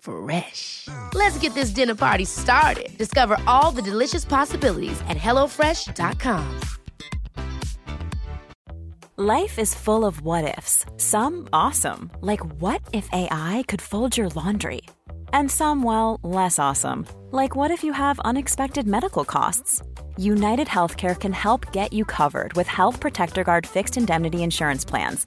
Fresh. Let's get this dinner party started. Discover all the delicious possibilities at hellofresh.com. Life is full of what ifs. Some awesome, like what if AI could fold your laundry? And some, well, less awesome, like what if you have unexpected medical costs? United Healthcare can help get you covered with Health Protector Guard fixed indemnity insurance plans.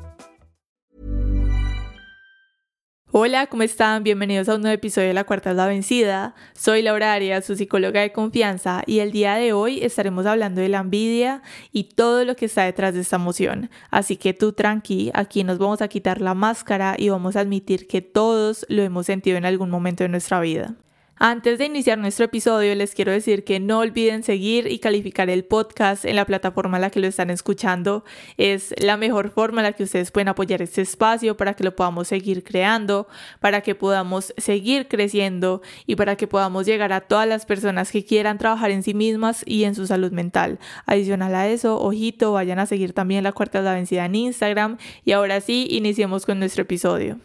Hola, ¿cómo están? Bienvenidos a un nuevo episodio de La Cuarta es Vencida. Soy Laura Arias, su psicóloga de confianza, y el día de hoy estaremos hablando de la envidia y todo lo que está detrás de esta emoción. Así que tú tranqui, aquí nos vamos a quitar la máscara y vamos a admitir que todos lo hemos sentido en algún momento de nuestra vida. Antes de iniciar nuestro episodio, les quiero decir que no olviden seguir y calificar el podcast en la plataforma en la que lo están escuchando. Es la mejor forma en la que ustedes pueden apoyar este espacio para que lo podamos seguir creando, para que podamos seguir creciendo y para que podamos llegar a todas las personas que quieran trabajar en sí mismas y en su salud mental. Adicional a eso, ojito, vayan a seguir también la cuarta de la vencida en Instagram. Y ahora sí, iniciemos con nuestro episodio.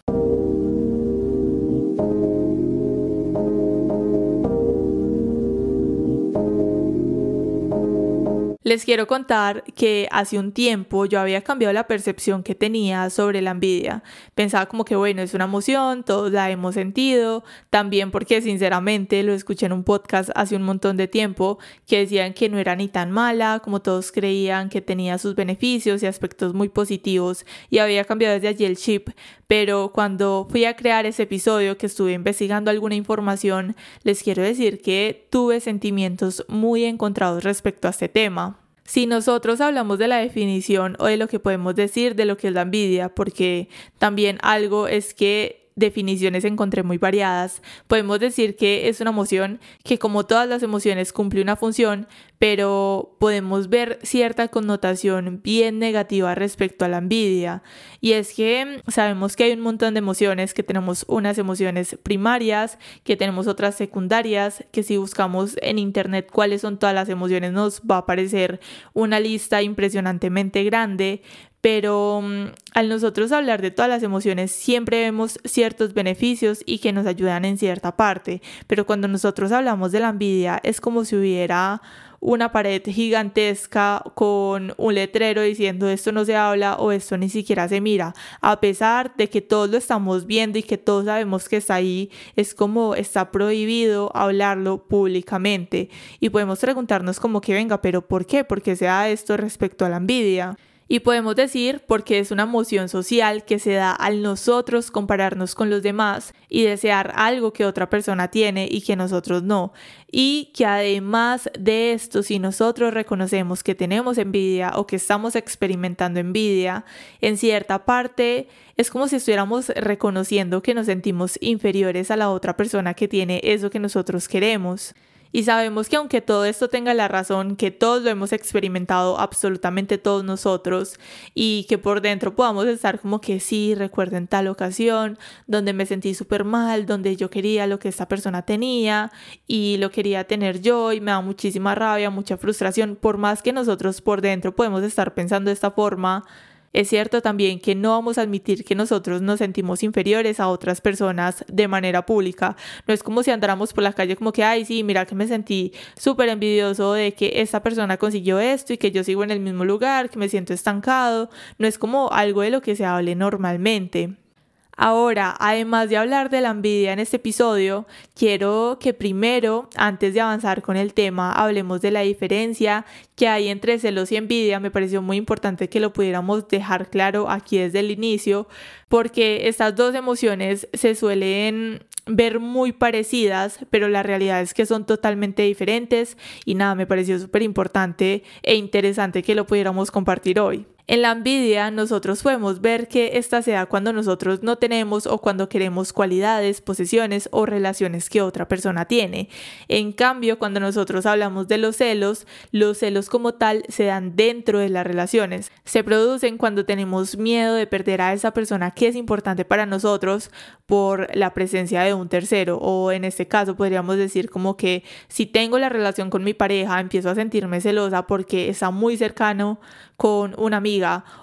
Les quiero contar que hace un tiempo yo había cambiado la percepción que tenía sobre la envidia. Pensaba como que bueno, es una emoción, todos la hemos sentido, también porque sinceramente lo escuché en un podcast hace un montón de tiempo que decían que no era ni tan mala como todos creían, que tenía sus beneficios y aspectos muy positivos y había cambiado desde allí el chip, pero cuando fui a crear ese episodio que estuve investigando alguna información, les quiero decir que tuve sentimientos muy encontrados respecto a este tema. Si nosotros hablamos de la definición o de lo que podemos decir de lo que es la envidia, porque también algo es que definiciones encontré muy variadas. Podemos decir que es una emoción que como todas las emociones cumple una función, pero podemos ver cierta connotación bien negativa respecto a la envidia. Y es que sabemos que hay un montón de emociones, que tenemos unas emociones primarias, que tenemos otras secundarias, que si buscamos en internet cuáles son todas las emociones nos va a aparecer una lista impresionantemente grande, pero mm, al nosotros hablar de todas las emociones siempre vemos ciertos beneficios y que nos ayudan en cierta parte, pero cuando nosotros hablamos de la envidia es como si hubiera una pared gigantesca con un letrero diciendo esto no se habla o esto ni siquiera se mira, a pesar de que todos lo estamos viendo y que todos sabemos que está ahí, es como está prohibido hablarlo públicamente y podemos preguntarnos como que venga, pero ¿por qué? ¿Por qué se da esto respecto a la envidia? Y podemos decir porque es una emoción social que se da al nosotros compararnos con los demás y desear algo que otra persona tiene y que nosotros no. Y que además de esto, si nosotros reconocemos que tenemos envidia o que estamos experimentando envidia, en cierta parte es como si estuviéramos reconociendo que nos sentimos inferiores a la otra persona que tiene eso que nosotros queremos. Y sabemos que aunque todo esto tenga la razón, que todos lo hemos experimentado, absolutamente todos nosotros, y que por dentro podamos estar como que sí, recuerden tal ocasión, donde me sentí súper mal, donde yo quería lo que esta persona tenía y lo quería tener yo y me da muchísima rabia, mucha frustración, por más que nosotros por dentro podemos estar pensando de esta forma, Es cierto también que no vamos a admitir que nosotros nos sentimos inferiores a otras personas de manera pública. No es como si andáramos por la calle como que, ay, sí, mira que me sentí súper envidioso de que esta persona consiguió esto y que yo sigo en el mismo lugar, que me siento estancado. No es como algo de lo que se hable normalmente. Ahora, además de hablar de la envidia en este episodio, quiero que primero, antes de avanzar con el tema, hablemos de la diferencia que hay entre celos y envidia. Me pareció muy importante que lo pudiéramos dejar claro aquí desde el inicio, porque estas dos emociones se suelen ver muy parecidas, pero la realidad es que son totalmente diferentes y nada, me pareció súper importante e interesante que lo pudiéramos compartir hoy. En la envidia nosotros podemos ver que esta se da cuando nosotros no tenemos o cuando queremos cualidades, posesiones o relaciones que otra persona tiene. En cambio, cuando nosotros hablamos de los celos, los celos como tal se dan dentro de las relaciones. Se producen cuando tenemos miedo de perder a esa persona que es importante para nosotros por la presencia de un tercero o en este caso podríamos decir como que si tengo la relación con mi pareja empiezo a sentirme celosa porque está muy cercano con una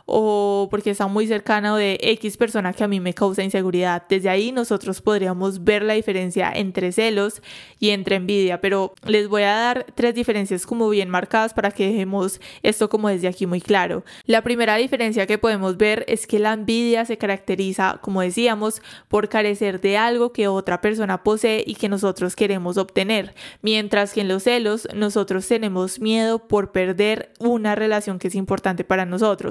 o porque está muy cercano de X persona que a mí me causa inseguridad. Desde ahí nosotros podríamos ver la diferencia entre celos y entre envidia, pero les voy a dar tres diferencias como bien marcadas para que dejemos esto como desde aquí muy claro. La primera diferencia que podemos ver es que la envidia se caracteriza, como decíamos, por carecer de algo que otra persona posee y que nosotros queremos obtener, mientras que en los celos nosotros tenemos miedo por perder una relación que es importante para nosotros.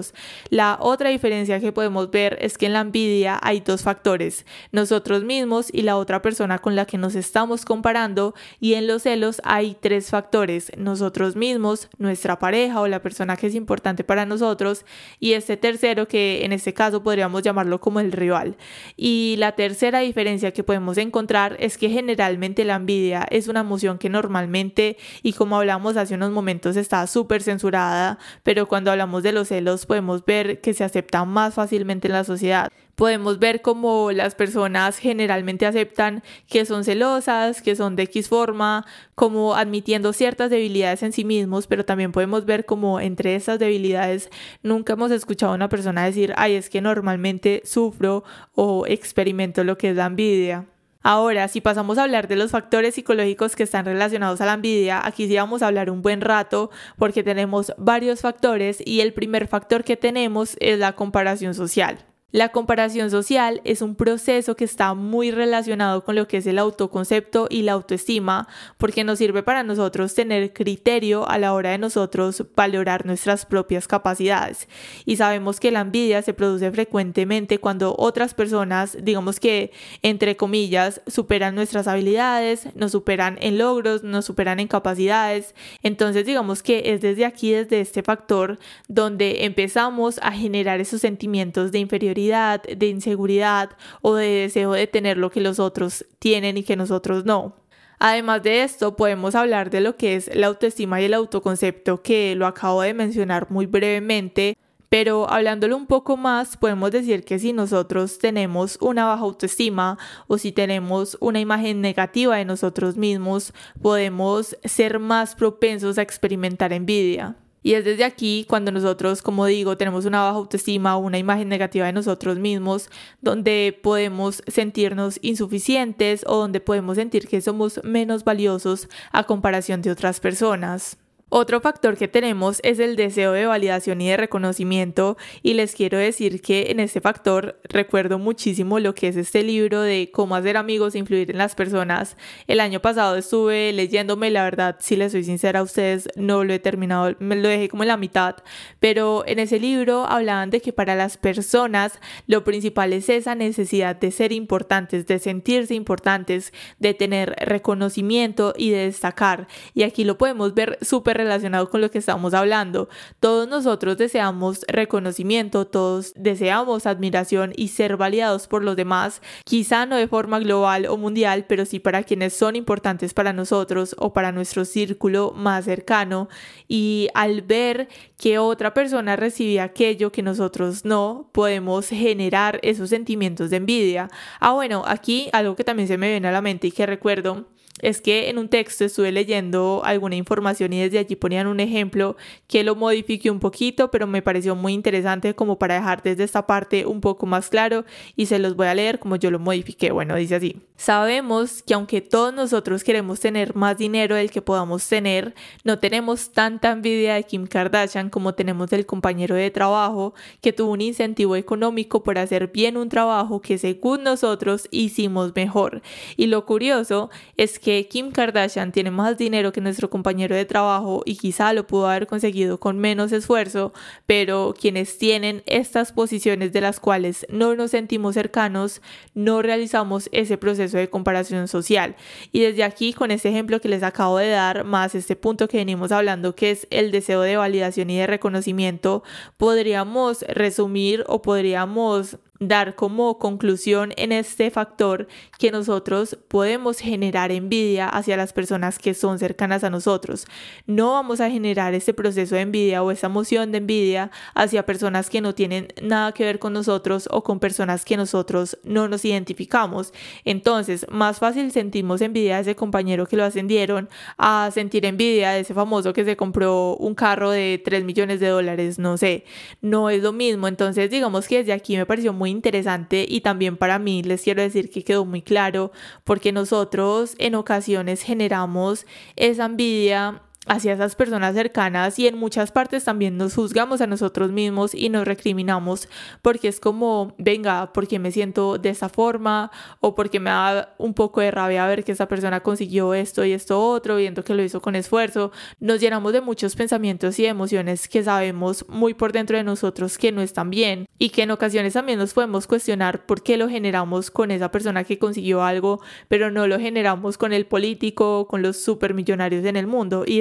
La otra diferencia que podemos ver es que en la envidia hay dos factores, nosotros mismos y la otra persona con la que nos estamos comparando y en los celos hay tres factores, nosotros mismos, nuestra pareja o la persona que es importante para nosotros y este tercero que en este caso podríamos llamarlo como el rival. Y la tercera diferencia que podemos encontrar es que generalmente la envidia es una emoción que normalmente y como hablamos hace unos momentos está súper censurada, pero cuando hablamos de los celos podemos ver que se acepta más fácilmente en la sociedad. Podemos ver cómo las personas generalmente aceptan que son celosas, que son de X forma, como admitiendo ciertas debilidades en sí mismos, pero también podemos ver como entre esas debilidades nunca hemos escuchado a una persona decir, ay, es que normalmente sufro o experimento lo que es la envidia. Ahora, si pasamos a hablar de los factores psicológicos que están relacionados a la envidia, aquí sí vamos a hablar un buen rato porque tenemos varios factores y el primer factor que tenemos es la comparación social. La comparación social es un proceso que está muy relacionado con lo que es el autoconcepto y la autoestima, porque nos sirve para nosotros tener criterio a la hora de nosotros valorar nuestras propias capacidades. Y sabemos que la envidia se produce frecuentemente cuando otras personas, digamos que, entre comillas, superan nuestras habilidades, nos superan en logros, nos superan en capacidades. Entonces, digamos que es desde aquí, desde este factor, donde empezamos a generar esos sentimientos de inferioridad de inseguridad o de deseo de tener lo que los otros tienen y que nosotros no. Además de esto, podemos hablar de lo que es la autoestima y el autoconcepto, que lo acabo de mencionar muy brevemente, pero hablándolo un poco más, podemos decir que si nosotros tenemos una baja autoestima o si tenemos una imagen negativa de nosotros mismos, podemos ser más propensos a experimentar envidia. Y es desde aquí cuando nosotros, como digo, tenemos una baja autoestima una imagen negativa de nosotros mismos, donde podemos sentirnos insuficientes o donde podemos sentir que somos menos valiosos a comparación de otras personas. Otro factor que tenemos es el deseo de validación y de reconocimiento y les quiero decir que en este factor recuerdo muchísimo lo que es este libro de cómo hacer amigos e influir en las personas. El año pasado estuve leyéndome, la verdad, si les soy sincera a ustedes, no lo he terminado, me lo dejé como en la mitad, pero en ese libro hablaban de que para las personas lo principal es esa necesidad de ser importantes, de sentirse importantes, de tener reconocimiento y de destacar. Y aquí lo podemos ver súper relacionado con lo que estamos hablando. Todos nosotros deseamos reconocimiento, todos deseamos admiración y ser validados por los demás, quizá no de forma global o mundial, pero sí para quienes son importantes para nosotros o para nuestro círculo más cercano. Y al ver que otra persona recibe aquello que nosotros no, podemos generar esos sentimientos de envidia. Ah, bueno, aquí algo que también se me viene a la mente y que recuerdo es que en un texto estuve leyendo alguna información y desde allí ponían un ejemplo que lo modifiqué un poquito, pero me pareció muy interesante como para dejar desde esta parte un poco más claro y se los voy a leer como yo lo modifiqué. Bueno, dice así. Sabemos que aunque todos nosotros queremos tener más dinero del que podamos tener, no tenemos tanta envidia de Kim Kardashian como tenemos del compañero de trabajo que tuvo un incentivo económico por hacer bien un trabajo que según nosotros hicimos mejor. Y lo curioso es que Kim Kardashian tiene más dinero que nuestro compañero de trabajo y quizá lo pudo haber conseguido con menos esfuerzo, pero quienes tienen estas posiciones de las cuales no nos sentimos cercanos, no realizamos ese proceso de comparación social. Y desde aquí, con este ejemplo que les acabo de dar, más este punto que venimos hablando, que es el deseo de validación y de reconocimiento, podríamos resumir o podríamos dar como conclusión en este factor que nosotros podemos generar envidia hacia las personas que son cercanas a nosotros. No vamos a generar ese proceso de envidia o esa emoción de envidia hacia personas que no tienen nada que ver con nosotros o con personas que nosotros no nos identificamos. Entonces, más fácil sentimos envidia de ese compañero que lo ascendieron a sentir envidia de ese famoso que se compró un carro de 3 millones de dólares, no sé, no es lo mismo. Entonces, digamos que desde aquí me pareció muy interesante y también para mí les quiero decir que quedó muy claro porque nosotros en ocasiones generamos esa envidia hacia esas personas cercanas y en muchas partes también nos juzgamos a nosotros mismos y nos recriminamos porque es como, venga, porque me siento de esa forma o porque me da un poco de rabia ver que esa persona consiguió esto y esto otro, viendo que lo hizo con esfuerzo. Nos llenamos de muchos pensamientos y emociones que sabemos muy por dentro de nosotros que no están bien y que en ocasiones también nos podemos cuestionar por qué lo generamos con esa persona que consiguió algo, pero no lo generamos con el político, con los supermillonarios en el mundo y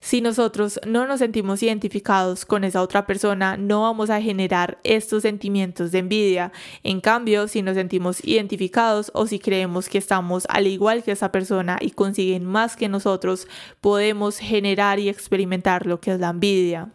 Si nosotros no nos sentimos identificados con esa otra persona, no vamos a generar estos sentimientos de envidia. En cambio, si nos sentimos identificados o si creemos que estamos al igual que esa persona y consiguen más que nosotros, podemos generar y experimentar lo que es la envidia.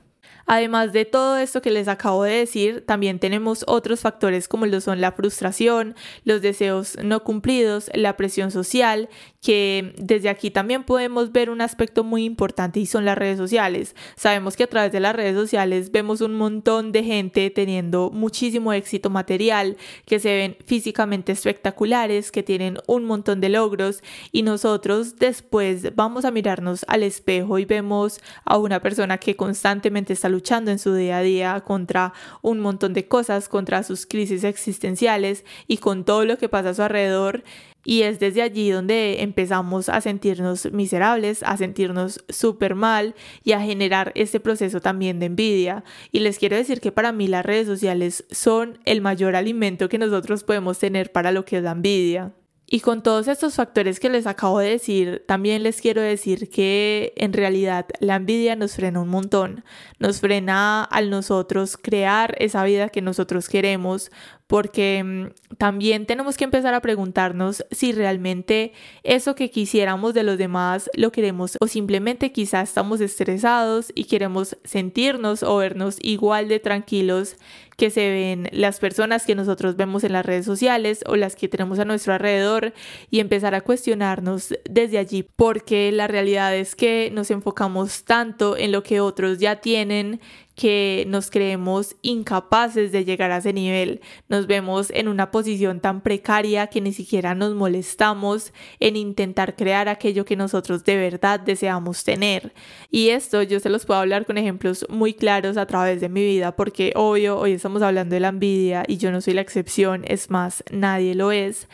Además de todo esto que les acabo de decir, también tenemos otros factores como lo son la frustración, los deseos no cumplidos, la presión social, que desde aquí también podemos ver un aspecto muy importante y son las redes sociales. Sabemos que a través de las redes sociales vemos un montón de gente teniendo muchísimo éxito material, que se ven físicamente espectaculares, que tienen un montón de logros y nosotros después vamos a mirarnos al espejo y vemos a una persona que constantemente está luchando en su día a día contra un montón de cosas, contra sus crisis existenciales y con todo lo que pasa a su alrededor. Y es desde allí donde empezamos a sentirnos miserables, a sentirnos súper mal y a generar este proceso también de envidia. Y les quiero decir que para mí las redes sociales son el mayor alimento que nosotros podemos tener para lo que es la envidia. Y con todos estos factores que les acabo de decir, también les quiero decir que en realidad la envidia nos frena un montón, nos frena al nosotros crear esa vida que nosotros queremos, porque mm, también tenemos que empezar a preguntarnos si realmente eso que quisiéramos de los demás lo queremos o simplemente quizás estamos estresados y queremos sentirnos o vernos igual de tranquilos que se ven las personas que nosotros vemos en las redes sociales o las que tenemos a nuestro alrededor y empezar a cuestionarnos desde allí porque la realidad es que nos enfocamos tanto en lo que otros ya tienen que nos creemos incapaces de llegar a ese nivel. Nos vemos en una posición tan precaria que ni siquiera nos molestamos en intentar crear aquello que nosotros de verdad deseamos tener. Y esto yo se los puedo hablar con ejemplos muy claros a través de mi vida porque obvio hoy estamos hablando de la envidia y yo no soy la excepción, es más, nadie lo es.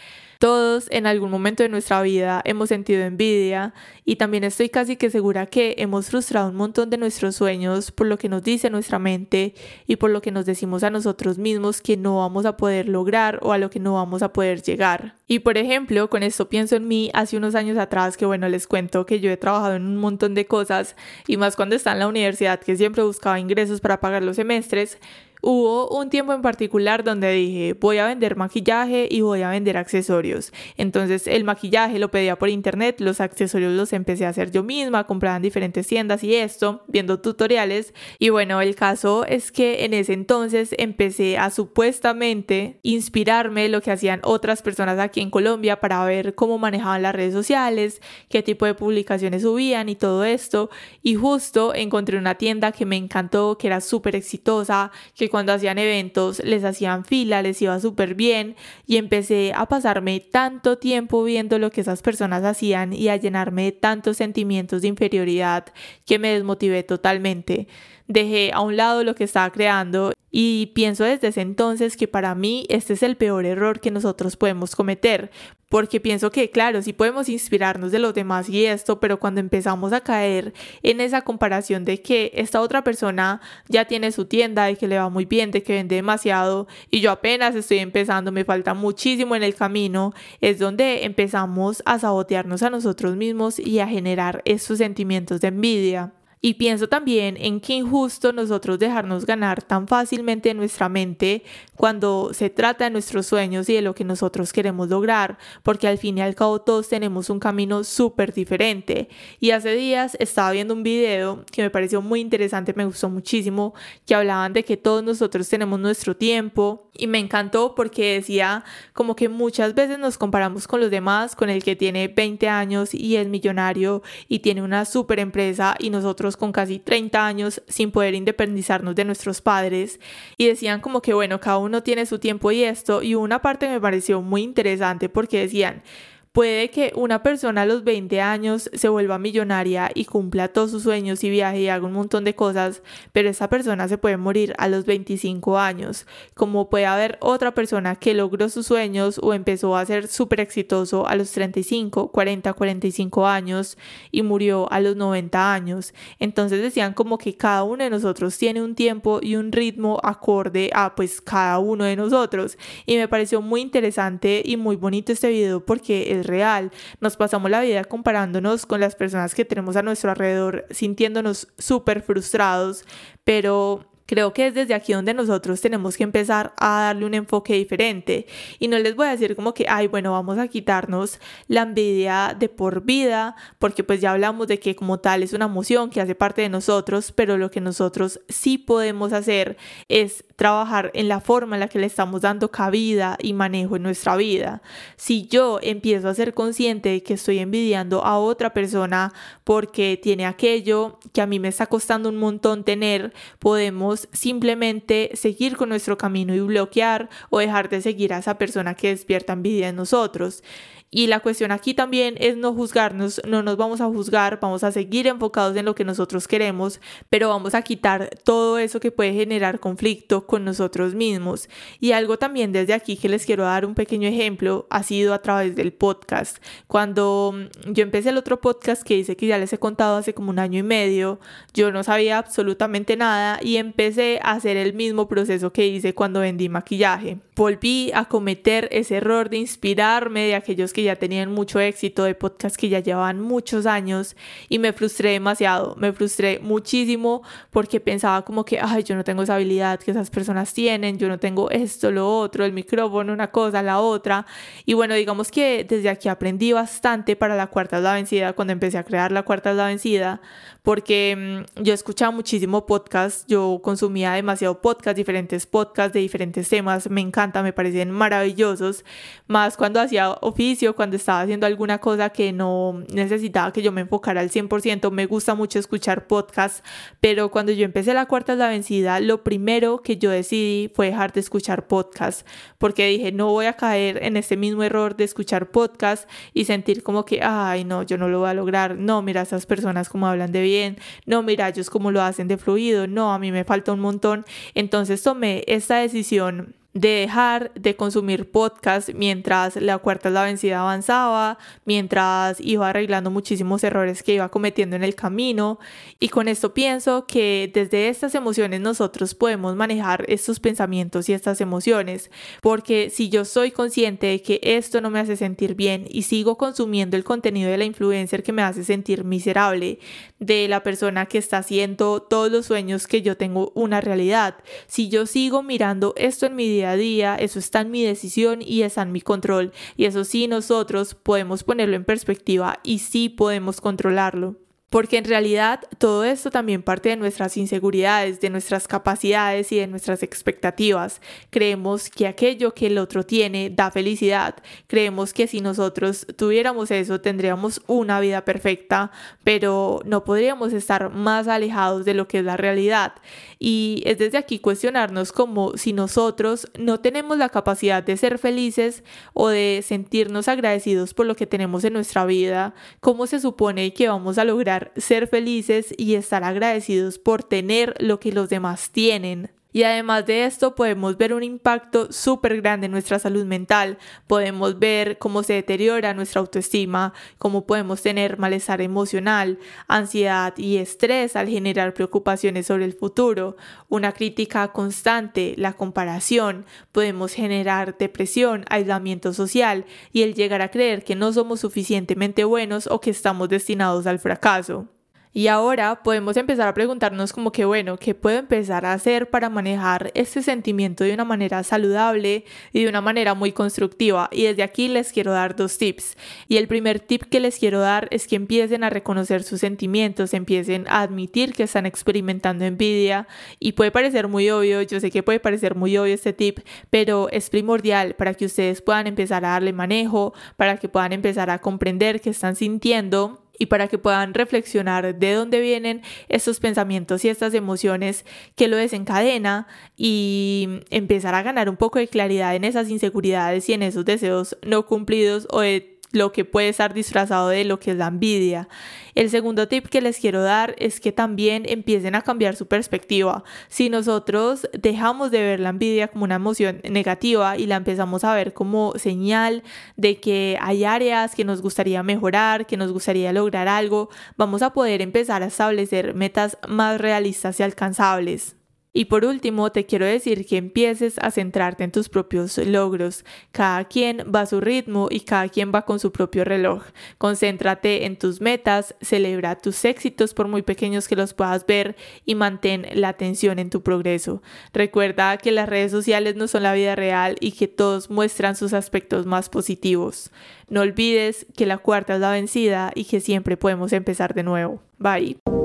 Todos en algún momento de nuestra vida hemos sentido envidia y también estoy casi que segura que hemos frustrado un montón de nuestros sueños por lo que nos dice nuestra mente y por lo que nos decimos a nosotros mismos que no vamos a poder lograr o a lo que no vamos a poder llegar. Y por ejemplo, con esto pienso en mí hace unos años atrás que bueno, les cuento que yo he trabajado en un montón de cosas y más cuando estaba en la universidad que siempre buscaba ingresos para pagar los semestres Hubo un tiempo en particular donde dije, voy a vender maquillaje y voy a vender accesorios. Entonces el maquillaje lo pedía por internet, los accesorios los empecé a hacer yo misma, compraba en diferentes tiendas y esto, viendo tutoriales. Y bueno, el caso es que en ese entonces empecé a supuestamente inspirarme lo que hacían otras personas aquí en Colombia para ver cómo manejaban las redes sociales, qué tipo de publicaciones subían y todo esto. Y justo encontré una tienda que me encantó, que era súper exitosa, que cuando hacían eventos les hacían fila, les iba súper bien y empecé a pasarme tanto tiempo viendo lo que esas personas hacían y a llenarme de tantos sentimientos de inferioridad que me desmotivé totalmente. Dejé a un lado lo que estaba creando y pienso desde ese entonces que para mí este es el peor error que nosotros podemos cometer, porque pienso que, claro, sí podemos inspirarnos de los demás y esto, pero cuando empezamos a caer en esa comparación de que esta otra persona ya tiene su tienda, de que le va muy bien, de que vende demasiado y yo apenas estoy empezando, me falta muchísimo en el camino, es donde empezamos a sabotearnos a nosotros mismos y a generar estos sentimientos de envidia. Y pienso también en qué injusto nosotros dejarnos ganar tan fácilmente en nuestra mente cuando se trata de nuestros sueños y de lo que nosotros queremos lograr, porque al fin y al cabo todos tenemos un camino súper diferente. Y hace días estaba viendo un video que me pareció muy interesante, me gustó muchísimo, que hablaban de que todos nosotros tenemos nuestro tiempo y me encantó porque decía como que muchas veces nos comparamos con los demás, con el que tiene 20 años y es millonario y tiene una súper empresa y nosotros con casi 30 años sin poder independizarnos de nuestros padres y decían como que bueno, cada uno tiene su tiempo y esto y una parte me pareció muy interesante porque decían Puede que una persona a los 20 años se vuelva millonaria y cumpla todos sus sueños y viaje y haga un montón de cosas, pero esa persona se puede morir a los 25 años, como puede haber otra persona que logró sus sueños o empezó a ser súper exitoso a los 35, 40, 45 años y murió a los 90 años. Entonces decían como que cada uno de nosotros tiene un tiempo y un ritmo acorde a pues cada uno de nosotros. Y me pareció muy interesante y muy bonito este video porque es real. Nos pasamos la vida comparándonos con las personas que tenemos a nuestro alrededor, sintiéndonos súper frustrados, pero Creo que es desde aquí donde nosotros tenemos que empezar a darle un enfoque diferente. Y no les voy a decir como que, ay, bueno, vamos a quitarnos la envidia de por vida, porque pues ya hablamos de que como tal es una emoción que hace parte de nosotros, pero lo que nosotros sí podemos hacer es trabajar en la forma en la que le estamos dando cabida y manejo en nuestra vida. Si yo empiezo a ser consciente de que estoy envidiando a otra persona porque tiene aquello que a mí me está costando un montón tener, podemos simplemente seguir con nuestro camino y bloquear o dejar de seguir a esa persona que despierta envidia en nosotros. Y la cuestión aquí también es no juzgarnos, no nos vamos a juzgar, vamos a seguir enfocados en lo que nosotros queremos, pero vamos a quitar todo eso que puede generar conflicto con nosotros mismos. Y algo también desde aquí que les quiero dar un pequeño ejemplo ha sido a través del podcast. Cuando mm, yo empecé el otro podcast que dice que ya les he contado hace como un año y medio, yo no sabía absolutamente nada y empecé a hacer el mismo proceso que hice cuando vendí maquillaje. Volví a cometer ese error de inspirarme de aquellos que ya tenían mucho éxito, de podcasts que ya llevaban muchos años y me frustré demasiado, me frustré muchísimo porque pensaba como que, ay, yo no tengo esa habilidad que esas personas tienen, yo no tengo esto, lo otro, el micrófono, una cosa, la otra. Y bueno, digamos que desde aquí aprendí bastante para la cuarta es la vencida, cuando empecé a crear la cuarta es la vencida, porque mm, yo escuchaba muchísimo podcast, yo consumía demasiado podcast, diferentes podcasts de diferentes temas, me encanta me parecen maravillosos, más cuando hacía oficio, cuando estaba haciendo alguna cosa que no necesitaba que yo me enfocara al 100%, me gusta mucho escuchar podcasts, pero cuando yo empecé la cuarta es la vencida, lo primero que yo decidí fue dejar de escuchar podcasts, porque dije, no voy a caer en este mismo error de escuchar podcasts y sentir como que, ay, no, yo no lo voy a lograr, no, mira esas personas como hablan de no, mira ellos como lo hacen de fluido, no, a mí me falta un montón, entonces tomé esta decisión de dejar de consumir podcast mientras la cuarta es la vencida avanzaba, mientras iba arreglando muchísimos errores que iba cometiendo en el camino. Y con esto pienso que desde estas emociones nosotros podemos manejar estos pensamientos y estas emociones, porque si yo soy consciente de que esto no me hace sentir bien y sigo consumiendo el contenido de la influencer que me hace sentir miserable, de la persona que está haciendo todos los sueños que yo tengo una realidad, si yo sigo mirando esto en mi día a día, eso está en mi decisión y está en mi control. Y eso sí, nosotros podemos ponerlo en perspectiva y sí podemos controlarlo. Porque en realidad todo esto también parte de nuestras inseguridades, de nuestras capacidades y de nuestras expectativas. Creemos que aquello que el otro tiene da felicidad. Creemos que si nosotros tuviéramos eso tendríamos una vida perfecta, pero no podríamos estar más alejados de lo que es la realidad. Y es desde aquí cuestionarnos como si nosotros no tenemos la capacidad de ser felices o de sentirnos agradecidos por lo que tenemos en nuestra vida, ¿cómo se supone que vamos a lograr ser felices y estar agradecidos por tener lo que los demás tienen. Y además de esto podemos ver un impacto súper grande en nuestra salud mental, podemos ver cómo se deteriora nuestra autoestima, cómo podemos tener malestar emocional, ansiedad y estrés al generar preocupaciones sobre el futuro, una crítica constante, la comparación, podemos generar depresión, aislamiento social y el llegar a creer que no somos suficientemente buenos o que estamos destinados al fracaso. Y ahora podemos empezar a preguntarnos como que, bueno, ¿qué puedo empezar a hacer para manejar este sentimiento de una manera saludable y de una manera muy constructiva? Y desde aquí les quiero dar dos tips. Y el primer tip que les quiero dar es que empiecen a reconocer sus sentimientos, empiecen a admitir que están experimentando envidia. Y puede parecer muy obvio, yo sé que puede parecer muy obvio este tip, pero es primordial para que ustedes puedan empezar a darle manejo, para que puedan empezar a comprender qué están sintiendo y para que puedan reflexionar de dónde vienen estos pensamientos y estas emociones que lo desencadena y empezar a ganar un poco de claridad en esas inseguridades y en esos deseos no cumplidos o de lo que puede estar disfrazado de lo que es la envidia. El segundo tip que les quiero dar es que también empiecen a cambiar su perspectiva. Si nosotros dejamos de ver la envidia como una emoción negativa y la empezamos a ver como señal de que hay áreas que nos gustaría mejorar, que nos gustaría lograr algo, vamos a poder empezar a establecer metas más realistas y alcanzables. Y por último, te quiero decir que empieces a centrarte en tus propios logros. Cada quien va a su ritmo y cada quien va con su propio reloj. Concéntrate en tus metas, celebra tus éxitos por muy pequeños que los puedas ver y mantén la atención en tu progreso. Recuerda que las redes sociales no son la vida real y que todos muestran sus aspectos más positivos. No olvides que la cuarta es la vencida y que siempre podemos empezar de nuevo. Bye.